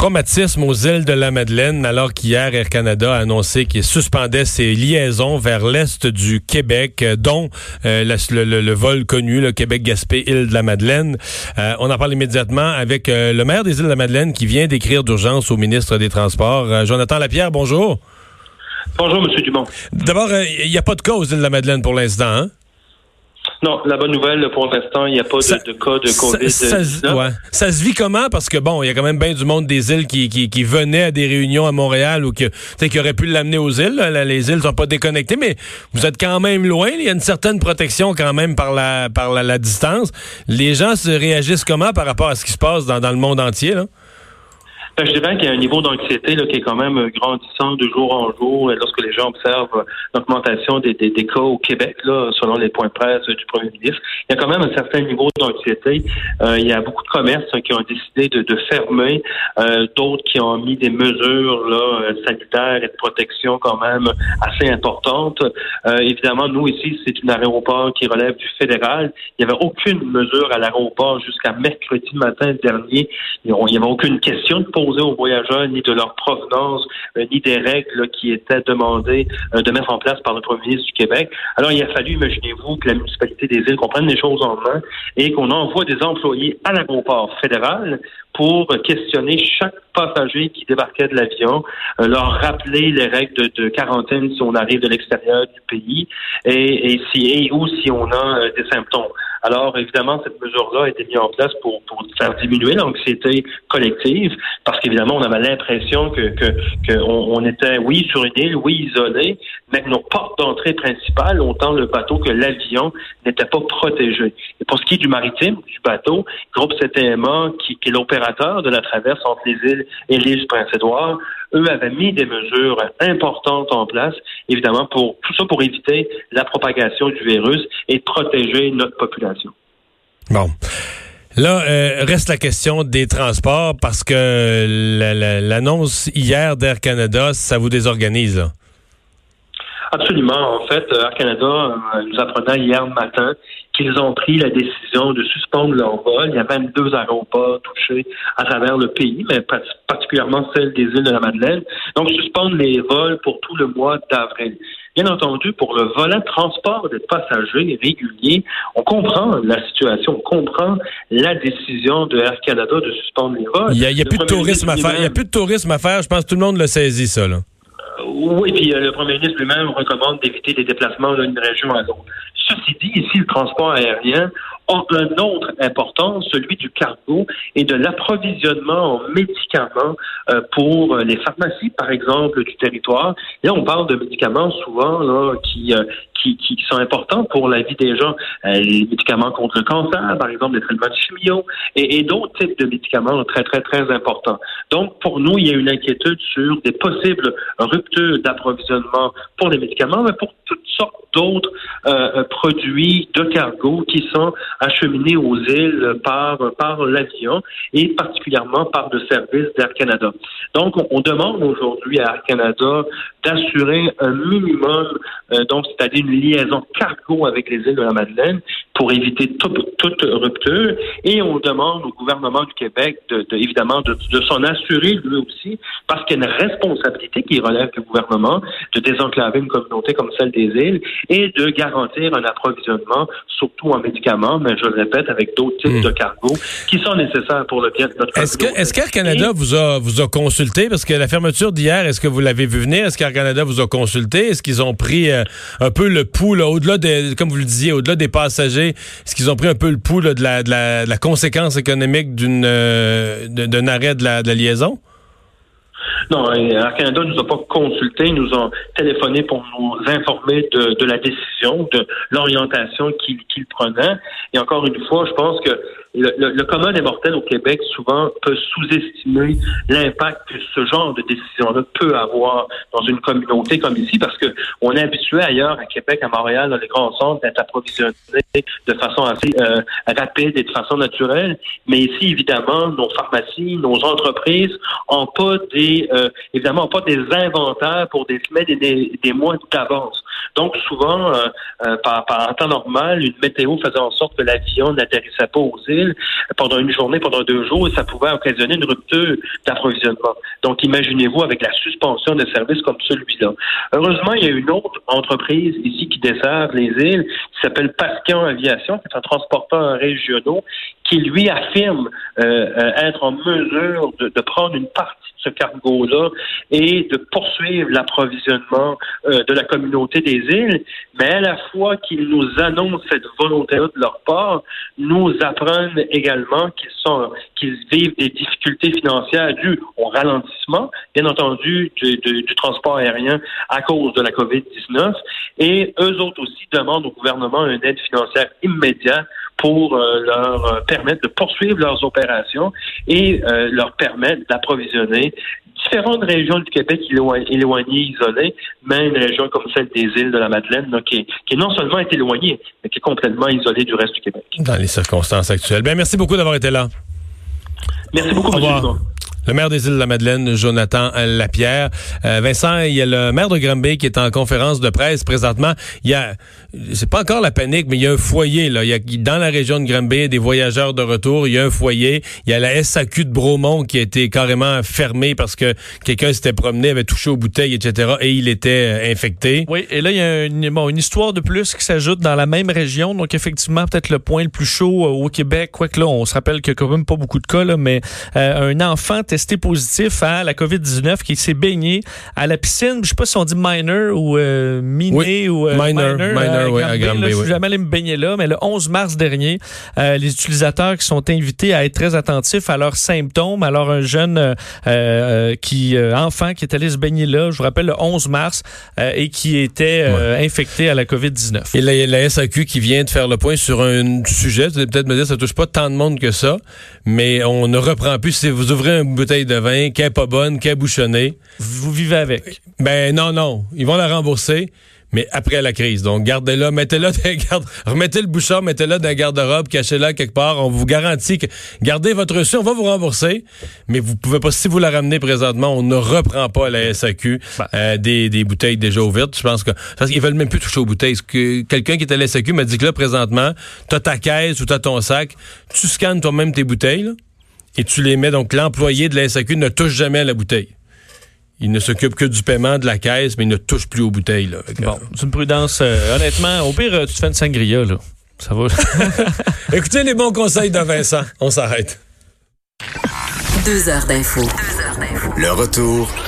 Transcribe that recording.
Traumatisme aux îles de la Madeleine, alors qu'hier, Air Canada a annoncé qu'il suspendait ses liaisons vers l'est du Québec, euh, dont euh, le, vol connu, le Québec-Gaspé-Île de la Madeleine. Euh, on en parle immédiatement avec le maire des îles de la Madeleine qui vient d'écrire d'urgence au ministre des Transports. Jonathan Lapierre, bonjour. Bonjour, M. Dumont. D'abord, il n'y a pas de cas aux îles de la Madeleine pour l'instant, hein? Non, la bonne nouvelle, pour l'instant, il n'y a pas de, cas de COVID. Ça, ça, se vit comment? Parce que bon, il y a quand même bien du monde des îles qui, qui, qui venait à des réunions à Montréal ou que, qui aurait pu l'amener aux îles. Les îles sont pas déconnectées, mais vous êtes quand même loin. Il y a une certaine protection quand même par la, par la, distance. Les gens se réagissent comment par rapport à ce qui se passe dans, dans le monde entier? Là? Je dirais qu'il y a un niveau d'anxiété qui est quand même grandissant de jour en jour. Et lorsque les gens observent l'augmentation des, des, des, cas au Québec, là, selon les points de presse du premier ministre, il y a quand même un certain niveau d'anxiété. Euh, il y a beaucoup de commerces qui ont décidé de, de fermer, euh, d'autres qui ont mis des mesures là, euh, sanitaires et de protection quand même assez importantes. Euh, évidemment, nous ici, c'est un aéroport qui relève du fédéral. Il n'y avait aucune mesure à l'aéroport jusqu'à mercredi matin dernier. Il n'y avait aucune question de poser aux voyageurs ni de leur provenance, euh, ni des règles qui étaient demandées euh, de mettre en place par le premier ministre du Québec. Alors, il a fallu, imaginez-vous, que la municipalité des îles comprenne les choses en main et qu'on envoie des employés à l'aéroport fédéral pour questionner chaque passager qui débarquait de l'avion, euh, leur rappeler les règles de, quarantaine si on arrive de l'extérieur du pays et, si et ou si on a des symptômes. Alors, évidemment, cette mesure-là a été mise en place pour, pour faire diminuer l'anxiété collective, parce qu'évidemment, on avait l'impression que, que, on, était, oui, sur une île, oui, isolé, mais que nos portes d'entrée principales, autant le bateau que l'avion, n'étaient pas protégés. Et pour ce qui est du maritime, du bateau, groupe CTMA, qui, qui est l'opérateur de la traverse entre les îles et l'île Prince-Édouard, eux avaient mis des mesures importantes en place, évidemment, pour tout ça pour éviter la propagation du virus et protéger notre population. Bon. Là, euh, reste la question des transports parce que l'annonce hier d'Air Canada, ça vous désorganise. Absolument. En fait, Air Canada euh, nous apprenait hier matin qu'ils ont pris la décision de suspendre leur vol. Il y a 22 aéroports touchés à travers le pays, mais particulièrement celle des îles de la Madeleine. Donc, suspendre les vols pour tout le mois d'avril. Bien entendu, pour le volet transport des passagers réguliers, on comprend la situation, on comprend la décision de Air Canada de suspendre les vols. Il n'y a, plus de tourisme à faire. Il y a plus de tourisme à faire. Je pense que tout le monde le saisit, ça. Là. Oui, puis euh, le premier ministre lui-même recommande d'éviter les déplacements d'une région à l'autre. Ceci dit, ici, le transport aérien a un autre important, celui du cargo et de l'approvisionnement en médicaments euh, pour les pharmacies, par exemple, du territoire. Là, on parle de médicaments souvent là, qui, euh, qui, qui, sont importants pour la vie des gens. Euh, les médicaments contre le cancer, par exemple, les traitements de chimio et, et d'autres types de médicaments très, très, très importants. Donc, pour nous, il y a une inquiétude sur des possibles ruptures d'approvisionnement pour les médicaments, mais pour toutes sortes d'autres euh, euh, produits de cargo qui sont acheminés aux îles par, par l'avion et particulièrement par le service d'Air Canada. Donc, on, demande aujourd'hui à Air Canada d'assurer un minimum, euh, donc c'est-à-dire une liaison cargo avec les îles de la Madeleine pour éviter toute, toute rupture. Et on demande au gouvernement du Québec, de, de évidemment, de, de s'en assurer lui aussi, parce qu'il y a une responsabilité qui relève du gouvernement de désenclaver une communauté comme celle des îles et de garantir un approvisionnement, surtout en médicaments, mais je le répète, avec d'autres types hmm. de cargos qui sont nécessaires pour le bien de notre Est-ce que est-ce qu'Air Canada vous a vous a consulté? Parce que la fermeture d'hier, est-ce que vous l'avez vu venir? Est-ce qu'Air Canada vous a consulté? Est-ce qu'ils ont pris euh, un peu le pouls au-delà des comme vous le disiez, au-delà des passagers Est-ce qu'ils ont pris un peu le pouls de, la, conséquence économique d'une euh, d'un arrêt de la liaison? Non, Air Canada nous a pas consultés, nous ont téléphoné pour nous informer de la décision, de l'orientation qu'ils prenaient. Et encore une fois, je pense que le, le, le, commun des mortels au Québec souvent peut sous-estimer l'impact que ce genre de décision-là peut avoir dans une communauté comme ici, parce que on est habitué ailleurs à Québec, à Montréal, dans les grands centres, d'être approvisionné de façon assez euh, rapide et de façon naturelle. Mais ici, évidemment, nos pharmacies, nos entreprises ont pas des, euh, évidemment, pas des inventaires pour des semaines et des mois d'avance. Donc, souvent, euh, euh, par, par, temps normal, une météo faisait en sorte que l'avion n'atterrissait pas aux îles pendant une journée, pendant deux jours, et ça pouvait occasionner une rupture d'approvisionnement. Donc, imaginez-vous avec la suspension de services comme celui-là. Heureusement, il y a une autre entreprise ici qui dessert les îles, qui s'appelle Pasquion Aviation, qui est un transporteur régional, qui lui affirme euh, être en mesure de, de prendre une partie ce cargo-là et de poursuivre l'approvisionnement euh, de la communauté des îles, mais à la fois qu'ils nous annoncent cette volonté-là de leur part, nous apprennent également qu'ils sont qu'ils vivent des difficultés financières dues au ralentissement, bien entendu, du, du, du transport aérien à cause de la COVID-19, et eux autres aussi demandent au gouvernement une aide financière immédiate pour euh, leur euh, permettre de poursuivre leurs opérations et euh, leur permettre d'approvisionner différentes régions du Québec éloignées, isolées, mais une région comme celle des îles de la Madeleine, là, qui, non seulement est éloignée, mais qui est complètement isolée du reste du Québec. Dans les circonstances actuelles. Bien, merci beaucoup d'avoir été là. Merci beaucoup, M. Le maire des îles de la Madeleine, Jonathan Lapierre. Euh, Vincent, il y a le maire de Granby qui est en conférence de presse présentement. Il y a, c'est pas encore la panique, mais il y a un foyer là. Il y a dans la région de Granby des voyageurs de retour. Il y a un foyer. Il y a la SAQ de Bromont qui a été carrément fermée parce que quelqu'un s'était promené, avait touché aux bouteilles, etc. Et il était euh, infecté. Oui, et là il y a une, bon, une histoire de plus qui s'ajoute dans la même région. Donc effectivement peut-être le point le plus chaud euh, au Québec. Quoique là, on se rappelle qu'il y a quand même pas beaucoup de cas là, mais un enfant testé positif à la COVID-19 qui s'est baigné à la piscine. Je sais pas si on dit minor ou euh, miné oui, ou euh, minor, minor, minor oui, à. Je suis jamais allé me baigner là, mais le 11 mars dernier, euh, les utilisateurs qui sont invités à être très attentifs à leurs symptômes. Alors un jeune euh, qui enfant qui est allé se baigner là, je vous rappelle le 11 mars et qui était ouais. infecté à la COVID-19. Et la, la, SAQ qui vient de faire le point sur un sujet, vous allez peut-être me dire ça touche pas tant de monde que ça, mais on ne reprend plus si vous ouvrez une bouteille de vin qui est pas bonne, qui est bouchonnée. Vous vivez avec. Ben non, non. Ils vont la rembourser, mais après la crise. Donc gardez-la, mettez-la dans garde, remettez le bouchon, mettez-la dans la garde-robe, cachez-la quelque part. On vous garantit que gardez votre reçu, on va vous rembourser, mais vous pouvez pas, si vous la ramenez présentement, on ne reprend pas à la SAQ ben. euh, des, des bouteilles déjà ouvertes. Je pense que parce qu'ils veulent même plus toucher aux bouteilles. Que quelqu'un qui est à la SAQ m'a dit que là présentement, t'as ta caisse ou t'as ton sac, tu scannes toi-même tes bouteilles. Là, et tu les mets. Donc, l'employé de la SAQ ne touche jamais à la bouteille. Il ne s'occupe que du paiement de la caisse, mais il ne touche plus aux bouteilles. Là, bon, c'est une prudence. Euh, honnêtement, au pire, tu te fais une sangria, là. Ça va. Écoutez les bons conseils de Vincent. On s'arrête. Deux heures d'info. Le retour